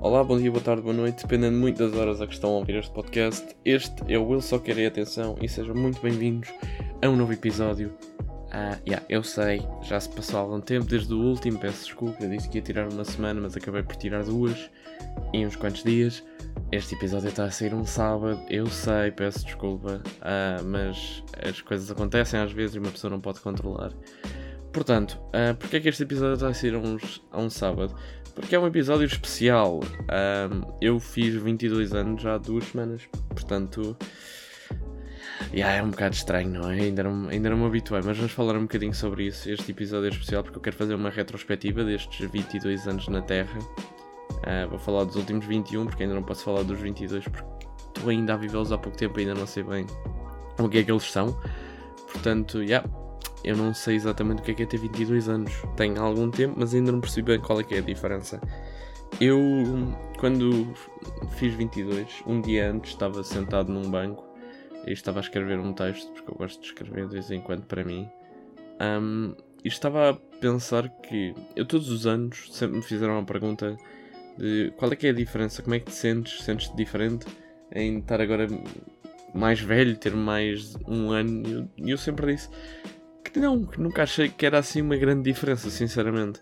Olá, bom dia, boa tarde, boa noite, dependendo muito das horas a que estão a ouvir este podcast. Este é o Will Só Querer Atenção e sejam muito bem-vindos a um novo episódio. Uh, yeah, eu sei, já se passou algum tempo desde o último, peço desculpa, eu disse que ia tirar uma semana, mas acabei por tirar duas em uns quantos dias. Este episódio está a sair um sábado, eu sei, peço desculpa, uh, mas as coisas acontecem às vezes e uma pessoa não pode controlar. Portanto, uh, porque é que este episódio está a sair a, um sábado? Porque é um episódio especial. Um, eu fiz 22 anos já há duas semanas, portanto. Yeah, é um bocado estranho, não é? Ainda não, ainda não me habituei, mas vamos falar um bocadinho sobre isso. Este episódio é especial porque eu quero fazer uma retrospectiva destes 22 anos na Terra. Uh, vou falar dos últimos 21, porque ainda não posso falar dos 22, porque estou ainda a vivê-los há pouco tempo e ainda não sei bem o que é que eles são. Portanto, yeah, eu não sei exatamente o que é que é ter 22 anos. Tenho algum tempo, mas ainda não percebi bem qual é que é a diferença. Eu, quando fiz 22, um dia antes estava sentado num banco e estava a escrever um texto, porque eu gosto de escrever de vez em quando para mim. Um, e estava a pensar que eu todos os anos sempre me fizeram uma pergunta de qual é que é a diferença, como é que te sentes, sentes-te diferente em estar agora mais velho, ter mais um ano. E eu, eu sempre disse que não, que nunca achei que era assim uma grande diferença, sinceramente.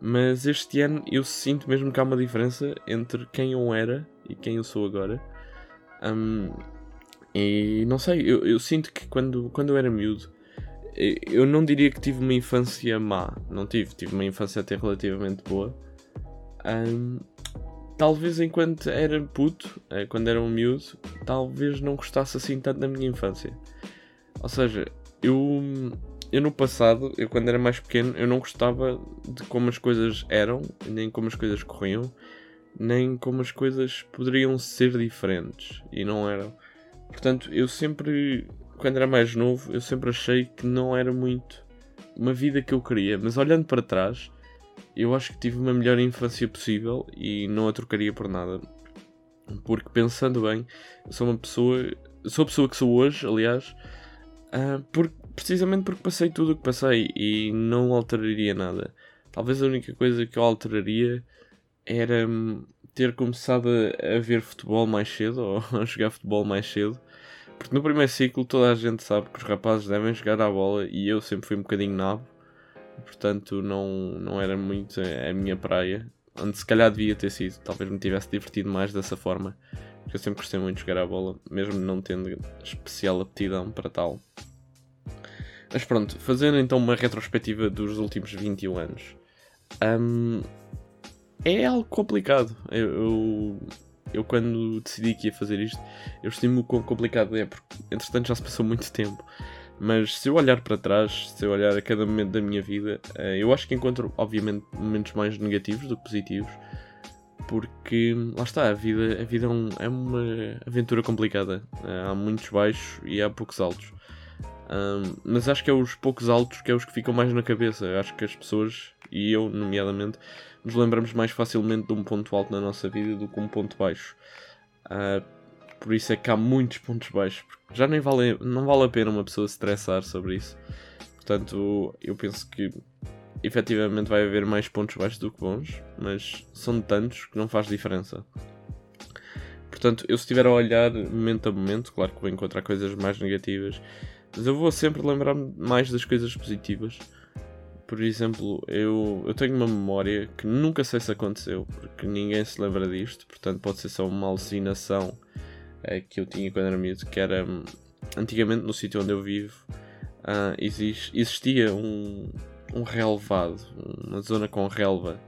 Mas este ano eu sinto mesmo que há uma diferença entre quem eu era e quem eu sou agora. Um, e não sei, eu, eu, sinto que quando, quando eu era miúdo, eu não diria que tive uma infância má. Não tive, tive uma infância até relativamente boa. Um, talvez enquanto era puto, eh, quando era um miúdo, talvez não gostasse assim tanto da minha infância. Ou seja, eu eu no passado, eu quando era mais pequeno, eu não gostava de como as coisas eram, nem como as coisas corriam, nem como as coisas poderiam ser diferentes e não eram. Portanto, eu sempre, quando era mais novo, eu sempre achei que não era muito uma vida que eu queria, mas olhando para trás, eu acho que tive uma melhor infância possível e não a trocaria por nada. Porque pensando bem, sou uma pessoa, sou a pessoa que sou hoje, aliás, uh, porque precisamente porque passei tudo o que passei e não alteraria nada. Talvez a única coisa que eu alteraria era hum, ter começado a, ver futebol mais cedo ou a jogar futebol mais cedo. Porque no primeiro ciclo toda a gente sabe que os rapazes devem jogar à bola e eu sempre fui um bocadinho nabo. Portanto não, não era muito a minha praia. Onde se calhar devia ter sido. Talvez me tivesse divertido mais dessa forma. Porque eu sempre gostei muito de jogar à bola, mesmo não tendo especial aptidão para tal. Mas pronto, fazendo então uma retrospectiva dos últimos 21 anos. Um, é algo complicado. Eu, eu, eu, quando decidi que ia fazer isto, eu estimo o quão complicado é, porque entretanto já se passou muito tempo. Mas se eu olhar para trás, se eu olhar a cada momento da minha vida, eh, eu acho que encontro, obviamente, momentos mais negativos do que positivos. Porque, lá está, a vida, a vida é, um, é uma aventura complicada. Há muitos baixos e há poucos altos. Um, mas acho que é os poucos altos que é os que ficam mais na cabeça. Acho que as pessoas, e eu nomeadamente, nos lembramos mais facilmente de um ponto alto na nossa vida do que um ponto baixo. Uh, por isso é que há muitos pontos baixos. Já nem vale, não vale a pena uma pessoa se estressar sobre isso. Portanto, eu penso que efetivamente vai haver mais pontos baixos do que bons, mas são tantos que não faz diferença. Portanto, eu se estiver a olhar momento a momento, claro que vou encontrar coisas mais negativas mas eu vou sempre lembrar-me mais das coisas positivas. Por exemplo, eu, eu tenho uma memória que nunca sei se aconteceu, porque ninguém se lembra disto, portanto pode ser só uma alucinação é, que eu tinha quando era miúdo, que era antigamente no sítio onde eu vivo uh, exist, existia um, um relevado, uma zona com relva.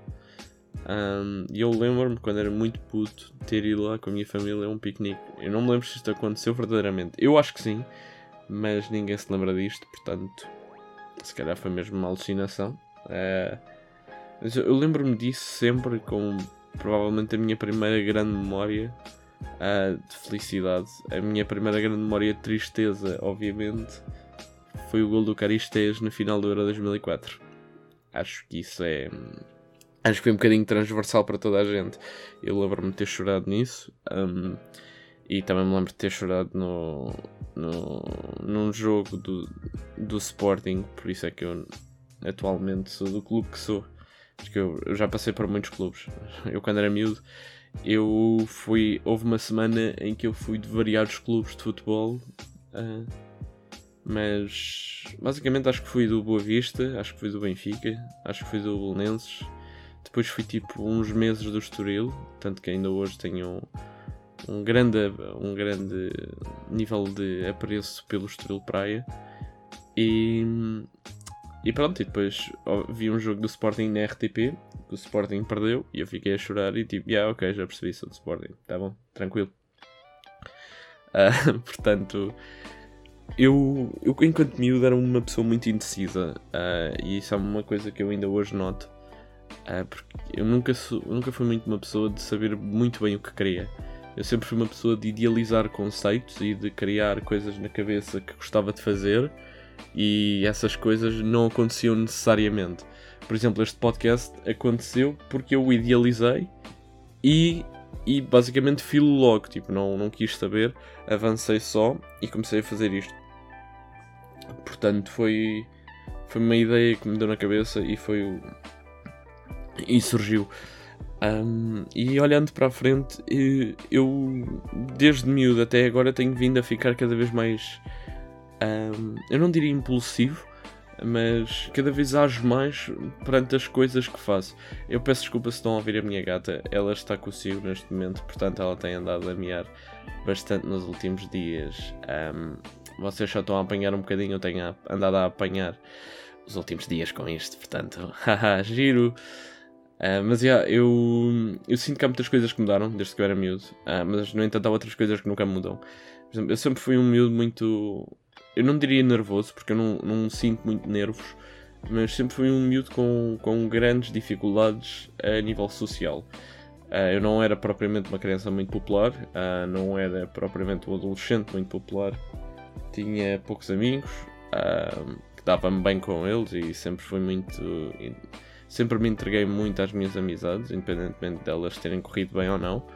Um, e eu lembro-me quando era muito puto ter ido lá com a minha família a um piquenique. Eu não me lembro se isto aconteceu verdadeiramente. Eu acho que sim, mas ninguém se lembra disto, portanto, se calhar foi mesmo uma alucinação. Mas eu, lembro-me disso sempre com provavelmente a minha primeira grande memória uh, de felicidade. A minha primeira grande memória de tristeza, obviamente, foi o gol do Caristês no final do Euro 2004. Acho que isso é. Acho que foi um bocadinho transversal para toda a gente. Eu lembro-me de ter chorado nisso. Um, e também me lembro de ter chorado no, no, num jogo do, do Sporting, por isso é que eu atualmente sou do clube que sou. Porque eu, eu já passei por muitos clubes. Eu, quando era miúdo, eu fui. Houve uma semana em que eu fui de variados clubes de futebol. Uh, mas basicamente acho que fui do Boa Vista, acho que fui do Benfica, acho que fui do Belenenses. Depois fui tipo uns meses do Estoril, tanto que ainda hoje tenho um, grande, um grande nível de apreço pelo Estoril Praia. E, e pronto, e depois vi um jogo do Sporting na RTP, que o Sporting perdeu, e eu fiquei a chorar e tipo, yeah, ok, já percebi, sou do Sporting, tá bom, tranquilo. Uh, portanto, eu, eu enquanto miúdo era uma pessoa muito indecisa, uh, e isso é uma coisa que eu ainda hoje noto, uh, porque eu nunca, sou, nunca fui muito uma pessoa de saber muito bem o que queria. Eu sempre fui uma pessoa de idealizar conceitos e de criar coisas na cabeça que gostava de fazer e essas coisas não aconteciam necessariamente. Por exemplo, este podcast aconteceu porque eu o idealizei e, e basicamente filo logo, tipo, não, não quis saber, avancei só e comecei a fazer isto. Portanto, foi, foi uma ideia que me deu na cabeça e foi o. e surgiu. Um, e olhando para a frente, eu desde miúdo até agora tenho vindo a ficar cada vez mais um, eu não diria impulsivo, mas cada vez ajo mais perante as coisas que faço. Eu peço desculpa se estão a ouvir a minha gata, ela está consigo neste momento, portanto ela tem andado a miar bastante nos últimos dias. Um, vocês só estão a apanhar um bocadinho, eu tenho andado a apanhar os últimos dias com isto, portanto, haha, giro. Uh, mas yeah, eu, eu sinto que há muitas coisas que mudaram desde que eu era miúdo, uh, mas no entanto há outras coisas que nunca mudam. Por exemplo, eu sempre fui um miúdo muito eu não diria nervoso, porque eu não, não sinto muito nervos, mas sempre fui um miúdo com, com grandes dificuldades a nível social. Uh, eu não era propriamente uma criança muito popular, uh, não era propriamente um adolescente muito popular, tinha poucos amigos, uh, dava-me bem com eles e sempre fui muito. Sempre me entreguei muito às minhas amizades, independentemente delas terem corrido bem ou não.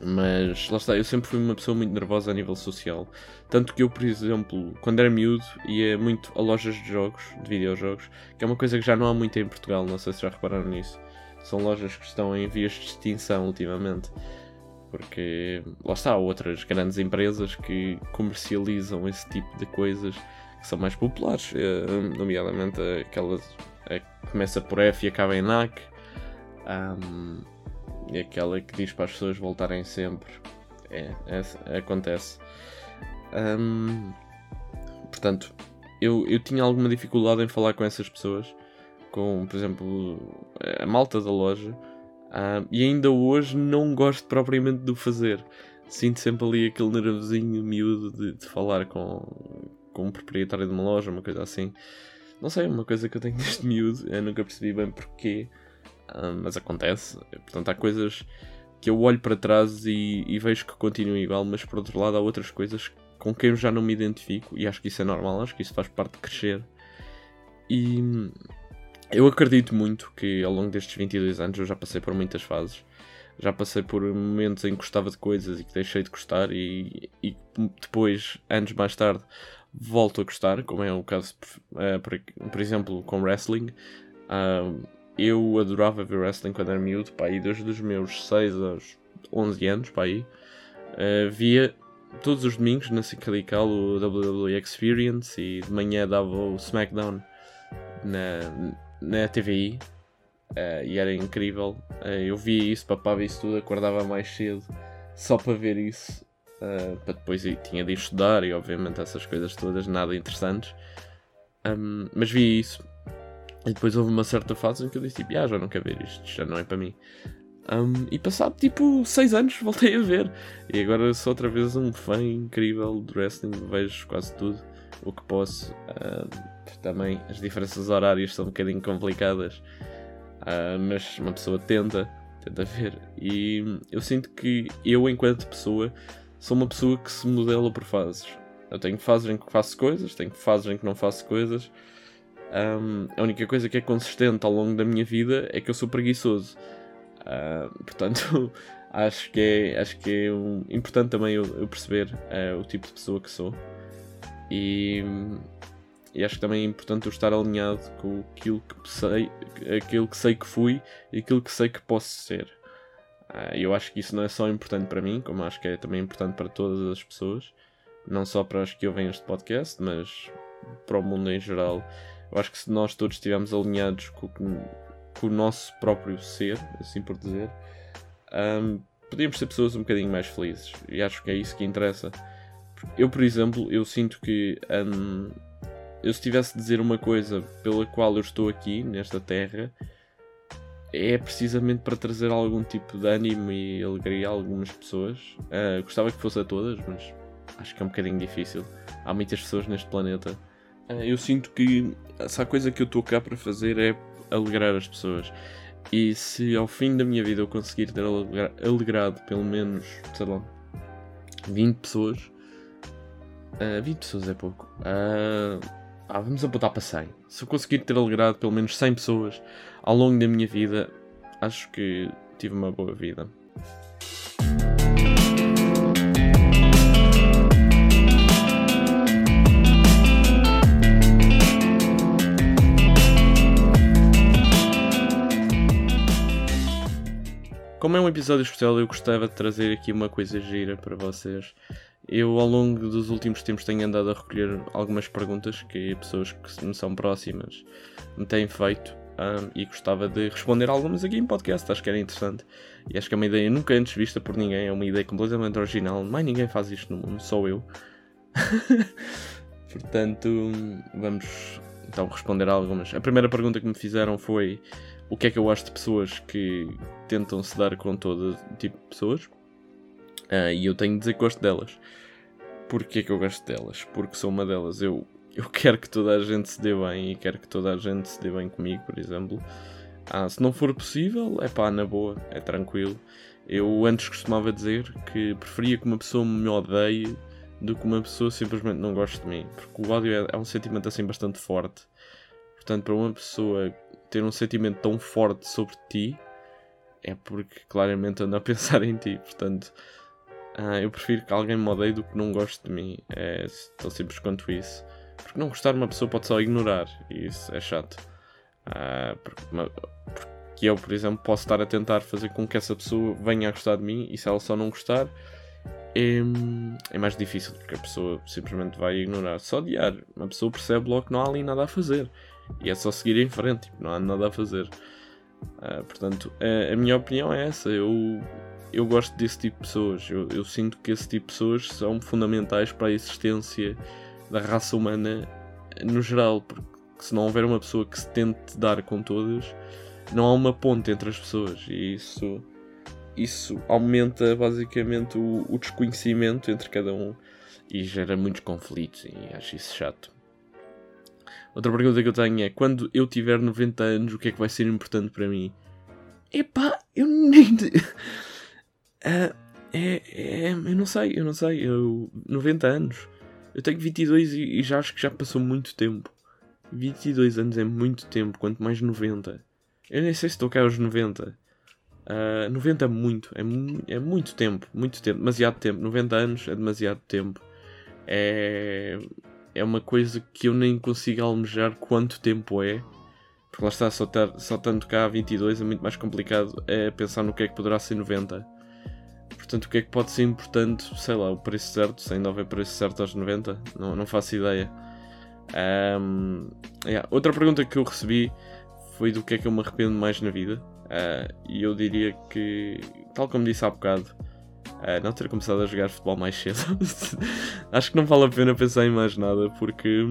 Mas lá está, eu sempre fui uma pessoa muito nervosa a nível social. Tanto que eu, por exemplo, quando era miúdo, ia muito a lojas de jogos, de videojogos, que é uma coisa que já não há muito em Portugal, não sei se já repararam nisso. São lojas que estão em vias de extinção ultimamente. Porque lá está, há outras grandes empresas que comercializam esse tipo de coisas que são mais populares, eh, nomeadamente aquelas que começa por F e acaba em NAC. Um, e aquela que diz para as pessoas voltarem sempre. É, é acontece. Um, portanto, eu, eu tinha alguma dificuldade em falar com essas pessoas, com, por exemplo, a malta da loja, um, e ainda hoje não gosto propriamente de o fazer. Sinto sempre ali aquele nervosinho miúdo de, de falar com, com um proprietário de uma loja, uma coisa assim. Não sei, uma coisa que eu tenho desde miúdo, eu nunca percebi bem porquê mas acontece. Portanto, há coisas que eu olho para trás e, e, vejo que continuam igual, mas por outro lado há outras coisas com quem eu já não me identifico e acho que isso é normal, acho que isso faz parte de crescer. E eu acredito muito que ao longo destes 22 anos eu já passei por muitas fases. Já passei por momentos em que gostava de coisas e que deixei de gostar, e, e depois, anos mais tarde, volto a gostar, como é o caso, uh, por, por, exemplo, com wrestling. Uh, eu adorava ver wrestling quando era miúdo, pá, e desde os meus 6 aos 11 anos, pá, aí, uh, via todos os domingos na SIC Radical o WWE Experience e de manhã dava o SmackDown na, na TVI eh, e era incrível. Eu via isso, papava isso tudo, acordava mais cedo só para ver isso. Uh, para depois tinha de estudar e obviamente essas coisas todas nada interessantes. Um, mas via isso e depois houve uma certa fase em que eu disse tipo, ah, já não quero ver isto, já não é para mim. Um, e passado tipo 6 anos voltei a ver. E agora sou outra vez um fã incrível do wrestling, vejo quase tudo o que posso. também as diferenças horárias são um bocadinho complicadas, uh, mas uma pessoa tenta, tenta ver. E eu sinto que eu, enquanto pessoa, sou uma pessoa que se modela por fases. Eu tenho fases em que faço coisas, tenho fases em que não faço coisas. Um, a única coisa que é consistente ao longo da minha vida é que eu sou preguiçoso. Uh, portanto, acho que é, acho que é um, importante também eu, eu perceber uh, o tipo de pessoa que sou. E, e acho que também é importante eu estar alinhado com aquilo que sei, aquilo que sei que fui e aquilo que sei que posso ser. Uh, eu acho que isso não é só importante para mim, como acho que é também importante para todas as pessoas, não só para as que ouvem este podcast, mas para o mundo em geral. Eu acho que se nós todos estivermos alinhados com, com o nosso próprio ser, assim por dizer, um, podíamos ser pessoas um bocadinho mais felizes. E acho que é isso que interessa. Eu, por exemplo, eu sinto que um, eu se tivesse de dizer uma coisa pela qual eu estou aqui, nesta terra, é precisamente para trazer algum tipo de ânimo e alegria a algumas pessoas. Uh, gostava que fosse a todas, mas acho que é um bocadinho difícil. Há muitas pessoas neste planeta. Uh, eu sinto que essa coisa que eu estou cá para fazer é alegrar as pessoas. E se ao fim da minha vida eu conseguir ter alegrado pelo menos, sei lá, 20 pessoas, uh, ah, 20 pessoas é pouco. Uh, ah, vamos apontar para 100. Se eu conseguir ter alegrado pelo menos 100 pessoas ao longo da minha vida, acho que tive uma boa vida. Como é um episódio especial, eu gostava de trazer aqui uma coisa gira para vocês. Eu, ao longo dos últimos tempos, tenho andado a recolher algumas perguntas que pessoas que me são próximas me têm feito um, e gostava de responder algumas aqui em podcast. Acho que era interessante e acho que é uma ideia nunca antes vista por ninguém. É uma ideia completamente original. Mais ninguém faz isto no mundo, só eu. Portanto, vamos então responder algumas. A primeira pergunta que me fizeram foi o que é que eu acho de pessoas que tentam se dar com todo tipo de pessoas. Uh, e eu tenho de dizer que gosto delas. Porquê que eu gosto delas? Porque sou uma delas. Eu, eu quero que toda a gente se dê bem e quero que toda a gente se dê bem comigo, por exemplo. Ah, se não for possível, é pá, na boa, é tranquilo. Eu antes costumava dizer que preferia que uma pessoa me odeie do que uma pessoa simplesmente não goste de mim. Porque o ódio é, é um sentimento assim bastante forte. Portanto, para uma pessoa ter um sentimento tão forte sobre ti é porque claramente anda a pensar em ti. Portanto, uh, eu prefiro que alguém me odeie do que não goste de mim. É tão simples quanto isso. Porque não gostar uma pessoa pode só ignorar. E isso é chato. Uh, porque, porque eu, por exemplo, posso estar a tentar fazer com que essa pessoa venha a gostar de mim e se ela só não gostar. É, é mais difícil porque a pessoa simplesmente vai ignorar. Só odiar. Uma pessoa percebe logo que não há ali nada a fazer. E é só seguir em frente, tipo, não há nada a fazer. Uh, portanto, a, a, minha opinião é essa. Eu, eu gosto desse tipo de pessoas. Eu, eu, sinto que esse tipo de pessoas são fundamentais para a existência da raça humana no geral. Porque se não houver uma pessoa que se tente dar com todas, não há uma ponte entre as pessoas. E isso, isso aumenta basicamente o, o desconhecimento entre cada um e gera muitos conflitos. E acho isso chato. Outra pergunta que eu tenho é: quando eu tiver 90 anos, o que é que vai ser importante para mim? Epá, eu nem. uh, é, é, eu não sei, eu não sei. Eu, 90 anos. Eu tenho 22 e, e já acho que já passou muito tempo. 22 anos é muito tempo, quanto mais 90. Eu nem sei se estou cá aos 90. Uh, 90 é muito, é, mu é muito tempo, muito tempo, demasiado tempo. 90 anos é demasiado tempo. É é uma coisa que eu nem consigo almejar quanto tempo é. Porque lá está, só, ter, só tanto cá a 22 é muito mais complicado é pensar no que é que poderá ser 90. Portanto, o que é que pode ser importante? Sei lá, o preço certo, se ainda houver preço certo aos 90, não, não faço ideia. Um, yeah. Outra pergunta que eu recebi foi do que é que eu me arrependo mais na vida. Uh, e eu diria que, tal como disse há bocado, uh, não ter começado a jogar futebol mais cedo. Acho que não vale a pena pensar em mais nada, porque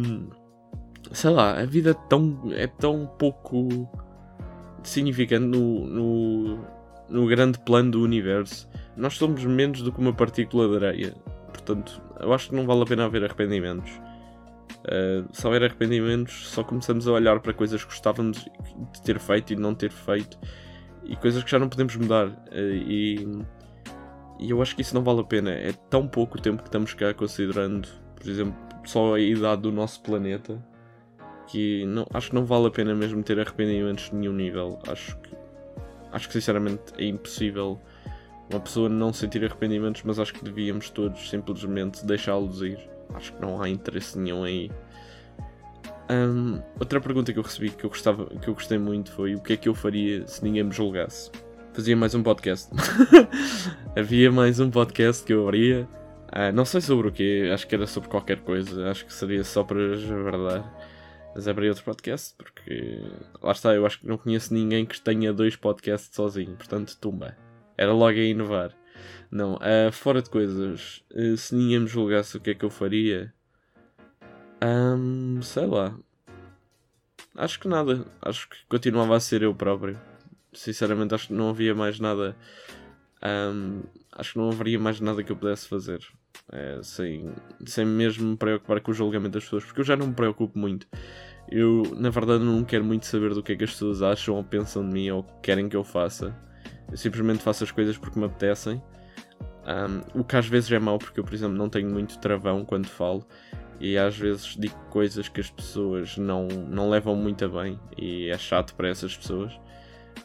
sei lá, a vida é tão, é tão pouco significante no, no, no grande plano do universo. Nós somos menos do que uma partícula de areia. Portanto, eu acho que não vale a pena haver arrependimentos. Uh, se houver arrependimentos, só começamos a olhar para coisas que gostávamos de ter feito e não ter feito e coisas que já não podemos mudar. Uh, e e eu acho que isso não vale a pena. É tão pouco tempo que estamos cá considerando, por exemplo, só a idade do nosso planeta, que não, acho que não vale a pena mesmo ter arrependimentos de nenhum nível. Acho que, acho que sinceramente é impossível uma pessoa não sentir arrependimentos, mas acho que devíamos todos simplesmente deixá-los ir. Acho que não há interesse nenhum aí. Um, outra pergunta que eu recebi que eu, gostava, que eu gostei muito foi o que é que eu faria se ninguém me julgasse? Fazia mais um podcast. Havia mais um podcast que eu abria. Uh, não sei sobre o que, acho que era sobre qualquer coisa, acho que seria só para verdade. Mas abri outro podcast porque lá está, eu acho que não conheço ninguém que tenha dois podcasts sozinho, portanto, tumba. Era logo a inovar. Não, uh, fora de coisas, uh, se ninguém me julgasse o que é que eu faria, um, sei lá. Acho que nada. Acho que continuava a ser eu próprio. Sinceramente, acho que não havia mais nada. Um, acho que não haveria mais nada que eu pudesse fazer. É, sem, sem mesmo me preocupar com o julgamento das pessoas. Porque eu já não me preocupo muito. Eu, na verdade, não quero muito saber do que é que as pessoas acham ou pensam de mim ou querem que eu faça. Eu simplesmente faço as coisas porque me apetecem. Um, o que às vezes é mau, porque eu, por exemplo, não tenho muito travão quando falo. E às vezes digo coisas que as pessoas não, não levam muito a bem. E é chato para essas pessoas.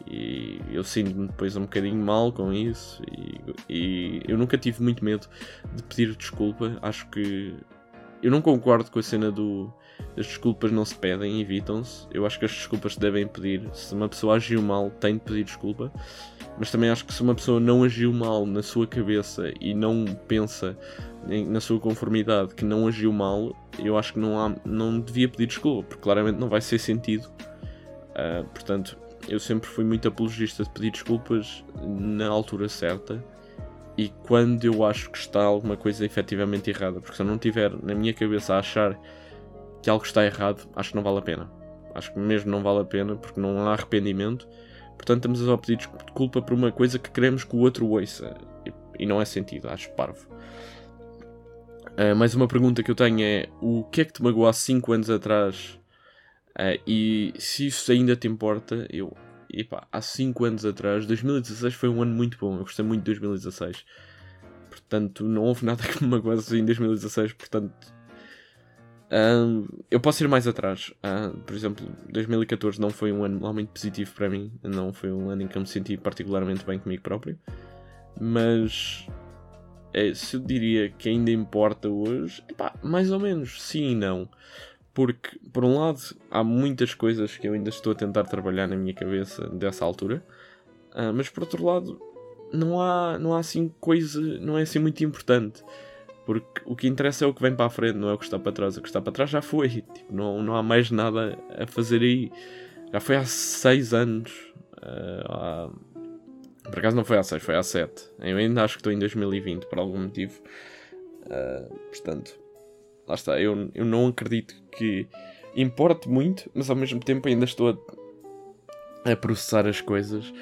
E eu sinto-me depois um bocadinho mal com isso. E, e, eu nunca tive muito medo de pedir desculpa. Acho que eu não concordo com a cena do as desculpas não se pedem, evitam-se. Eu acho que as desculpas se devem pedir. Se uma pessoa agiu mal tem de pedir desculpa. Mas também acho que se uma pessoa não agiu mal na sua cabeça e não pensa na sua conformidade que não agiu mal, eu acho que não, há, não devia pedir desculpa, porque claramente não vai ser sentido. Uh, portanto, eu sempre fui muito apologista de pedir desculpas na altura certa. E quando eu acho que está alguma coisa efetivamente errada, porque se eu não tiver na minha cabeça a achar que algo está errado, acho que não vale a pena. Acho que mesmo não vale a pena porque não há arrependimento. Portanto, estamos a pedir desculpa por uma coisa que queremos que o outro ouça. E não é sentido, acho parvo. Uh, mais uma pergunta que eu tenho é: o que é que te magoou há 5 anos atrás? Uh, e se isso ainda te importa, eu. Epá, há 5 anos atrás, 2016 foi um ano muito bom, eu gostei muito de 2016. Portanto, não houve nada que me magoasse em 2016. Portanto, uh, eu posso ir mais atrás. por exemplo, 2014 não foi um ano muito positivo para mim, não foi um ano em que eu me senti particularmente bem comigo próprio. Mas é, se eu diria que ainda importa hoje, epá, mais ou menos, sim e não. Porque, por um lado, há muitas coisas que eu ainda estou a tentar trabalhar na minha cabeça dessa altura, uh, mas por outro lado, não há, não há assim coisa, não é assim muito importante. Porque o que interessa é o que vem para a frente, não é o que está para trás. O que está para trás já foi. Tipo, não, não há mais nada a fazer aí. Já foi há seis anos. Uh, há por acaso não foi a 6, foi a 7. Eu ainda acho que estou em 2020 por algum motivo. Uh, portanto, lá está. Eu, eu não acredito que importe muito, mas ao mesmo tempo ainda estou a, a processar as coisas.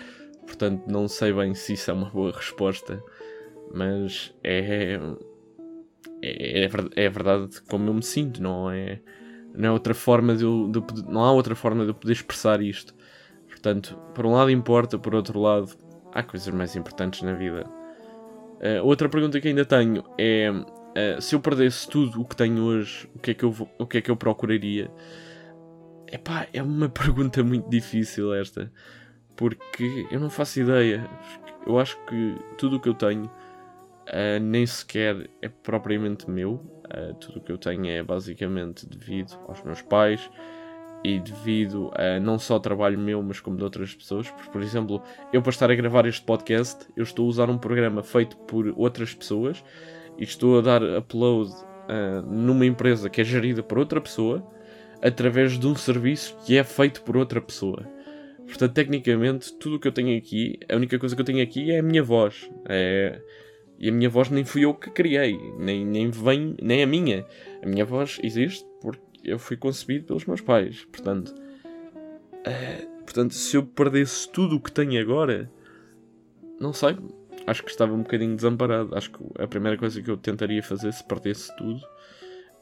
Portanto, não sei bem se isso é uma boa resposta. Mas é. É, é, é verdade como eu me sinto, não é? Não, é outra forma de eu, de, não há outra forma de eu poder expressar isto. Portanto, por um lado importa, por outro lado há coisas mais importantes na vida. Uh, outra pergunta que ainda tenho é: uh, se eu perdesse tudo o que tenho hoje, o que é que eu, o que é que eu procuraria? Epá, é uma pergunta muito difícil esta, porque eu não faço ideia. Eu acho que tudo o que eu tenho uh, nem sequer é propriamente meu. tudo o que eu tenho é basicamente devido aos meus pais, e devido a não só trabalho meu, mas como de outras pessoas. Por, por exemplo, eu para estar a gravar este podcast, eu estou a usar um programa feito por outras pessoas e estou a dar upload uh, numa empresa que é gerida por outra pessoa através de um serviço que é feito por outra pessoa. Portanto, tecnicamente, tudo o que eu tenho aqui, a única coisa que eu tenho aqui é a minha voz. É... E a minha voz nem fui eu que criei, nem, nem vem, nem a minha. A minha voz existe porque eu fui concebido pelos meus pais. Portanto, uh, portanto, se eu perdesse tudo o que tenho agora, não sei. Acho que estava um bocadinho desamparado. Acho que a primeira coisa que eu tentaria fazer se perdesse tudo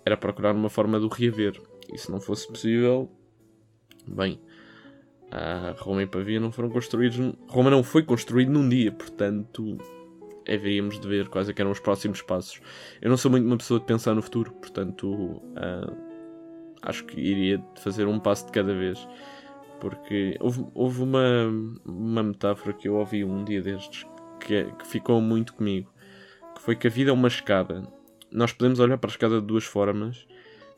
era procurar uma forma de o reaver. E se não fosse possível, bem, a Roma e Pavia não foram construídos. Roma não foi construído num dia, portanto, haveríamos de ver quais é eram os próximos passos. Eu não sou muito uma pessoa de pensar no futuro, portanto, uh, acho que iria fazer um passo de cada vez. Porque houve, houve uma, uma metáfora que eu ouvi um dia destes que, é, que ficou muito comigo. Que foi que a vida é uma escada. Nós podemos olhar para a escada de duas formas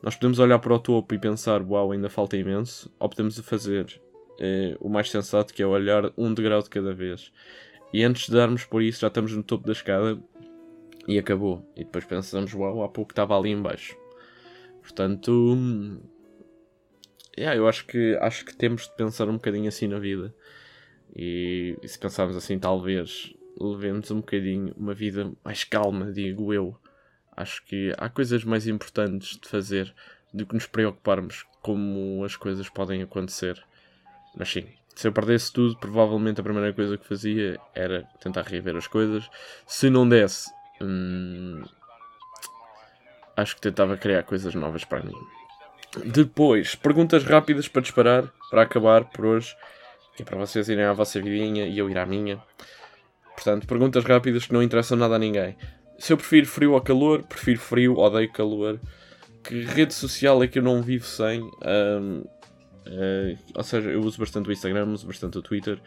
Nós podemos olhar para o topo e pensar, uau, ainda falta imenso, ou podemos fazer eh, o mais sensato, que é olhar um degrau de cada vez. E antes de darmos por isso, já estamos no topo da escada e acabou. E depois pensamos, uau, há pouco estava ali embaixo. Portanto, yeah, eu acho que, acho que temos de pensar um bocadinho assim na vida. E, e se pensarmos assim, talvez levemos um bocadinho uma vida mais calma, digo eu. Acho que há coisas mais importantes de fazer do que nos preocuparmos como as coisas podem acontecer. Mas sim, se eu perdesse tudo, provavelmente a primeira coisa que fazia era tentar rever as coisas. Se não desse, hum, acho que tentava criar coisas novas para mim. Depois, perguntas rápidas para disparar, para acabar por hoje. Que é para vocês irem à vossa vidinha e eu ir à minha. Portanto, perguntas rápidas que não interessam nada a ninguém. Se eu prefiro frio ou calor, prefiro frio, odeio calor. Que rede social é que eu não vivo sem? Um, Uh, ou seja, eu uso bastante o Instagram, uso bastante o Twitter,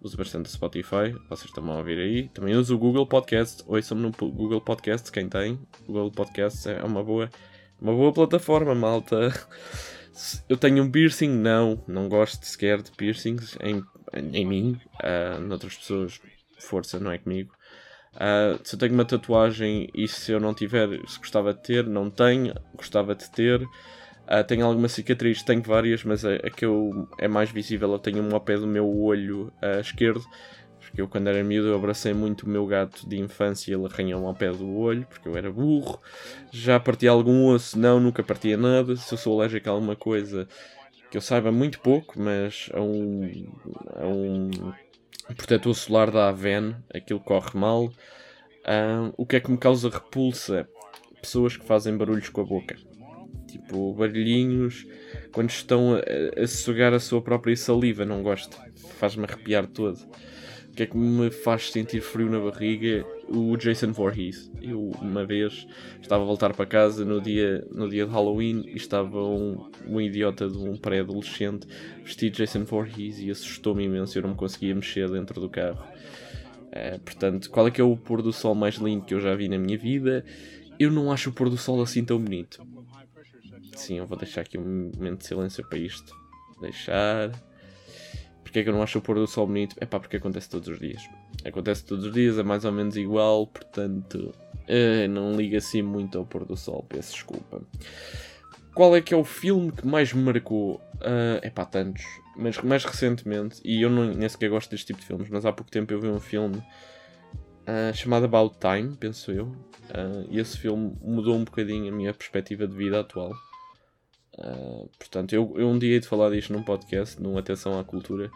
uso bastante o Spotify, vocês estão a ouvir aí. Também uso o Google Podcast, ouçam-me no Google Podcast, quem tem. Google Podcast é uma boa, uma boa plataforma, malta. Eu tenho um piercing? Não, não gosto sequer de piercings em, em, em mim. Uh, noutras pessoas, força, não é comigo. Uh, se eu tenho uma tatuagem e se eu não tiver, se gostava de ter, não tenho, gostava de ter. Uh, tenho alguma cicatriz, tenho várias, mas a, a, que eu, é mais visível eu tenho uma ao pé do meu olho uh, esquerdo. Porque eu, quando era miúdo, eu abracei muito o meu gato de infância e ele arranhou-me ao pé do olho, porque eu era burro. Já parti algum osso? Não, nunca partia nada. Se eu sou alérgico a alguma coisa, que eu saiba muito pouco, mas a um, a um protetor solar da Aven, aquilo corre mal. Uh, o que é que me causa repulsa? Pessoas que fazem barulhos com a boca tipo barulhinhos quando estão a, a sugar a sua própria saliva, não gosto, faz-me arrepiar todo. O que é que me faz sentir frio na barriga? O Jason Voorhees. Eu, uma vez, estava a voltar para casa no dia, no dia de Halloween e estava um, um idiota de um pré-adolescente vestido Jason Voorhees e assustou-me imenso. Eu não me conseguia mexer dentro do carro. É, portanto, qual é que é o pôr do sol mais lindo que eu já vi na minha vida? Eu não acho o pôr do sol assim tão bonito. Sim, eu vou deixar aqui um momento de silêncio para isto. Deixar. Porque é que eu não acho o pôr do sol bonito? É pá, porque acontece todos os dias. Acontece todos os dias, é mais ou menos igual, portanto. Uh, não liga assim muito ao pôr do sol, peço desculpa. Qual é que é o filme que mais me marcou? Uh, é pá, tantos. Mas mais recentemente, e eu não, nem sequer gosto deste tipo de filmes, mas há pouco tempo eu vi um filme uh, chamado About Time, penso eu. Uh, e esse filme mudou um bocadinho a minha perspectiva de vida atual. Uh, portanto, eu, eu um dia hei de falar disto num podcast, num Atenção à Cultura,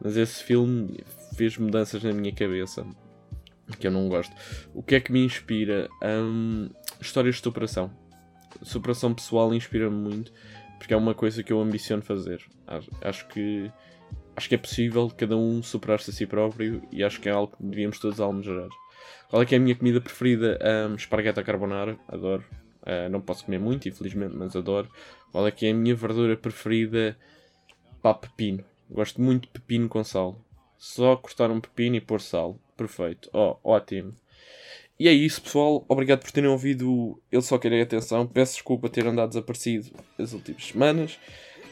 mas esse filme fez mudanças na minha cabeça que eu não gosto. O que é que me inspira? Um, histórias de superação. Superação pessoal inspira-me muito porque é uma coisa que eu ambiciono fazer. Acho que acho que é possível cada um superar-se a si próprio e acho que é algo que devíamos todos almejar. Qual é que é a minha comida preferida? Um, espargueta carbonara, adoro. Uh, não posso comer muito, infelizmente, mas adoro. Qual é que é a minha verdura preferida? Pá, pepino. Gosto muito de pepino com sal. Só cortar um pepino e pôr sal. Perfeito. Oh, ótimo. E é isso, pessoal. Obrigado por terem ouvido Ele Só Querer Atenção. Peço desculpa ter andado desaparecido as últimas semanas.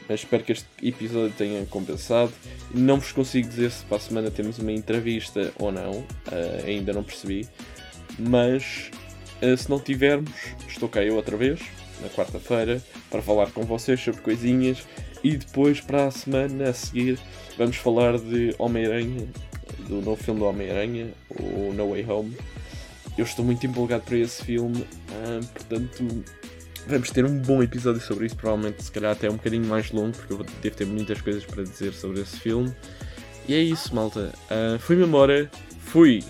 Mas espero que este episódio tenha compensado. Não vos consigo dizer se para a semana temos uma entrevista ou não. Uh, ainda não percebi. Mas se não tivermos, estou cá eu outra vez na quarta-feira, para falar com vocês sobre coisinhas. E depois, para a semana a seguir, vamos falar de Homem-Aranha, do novo filme do Homem-Aranha, o No Way Home. Eu estou muito empolgado para esse filme, ah, portanto, vamos ter um bom episódio sobre isso. Provavelmente, se calhar, até um bocadinho mais longo, porque eu devo ter muitas coisas para dizer sobre esse filme. E é isso, malta. Uh, Fui-me embora. Fui!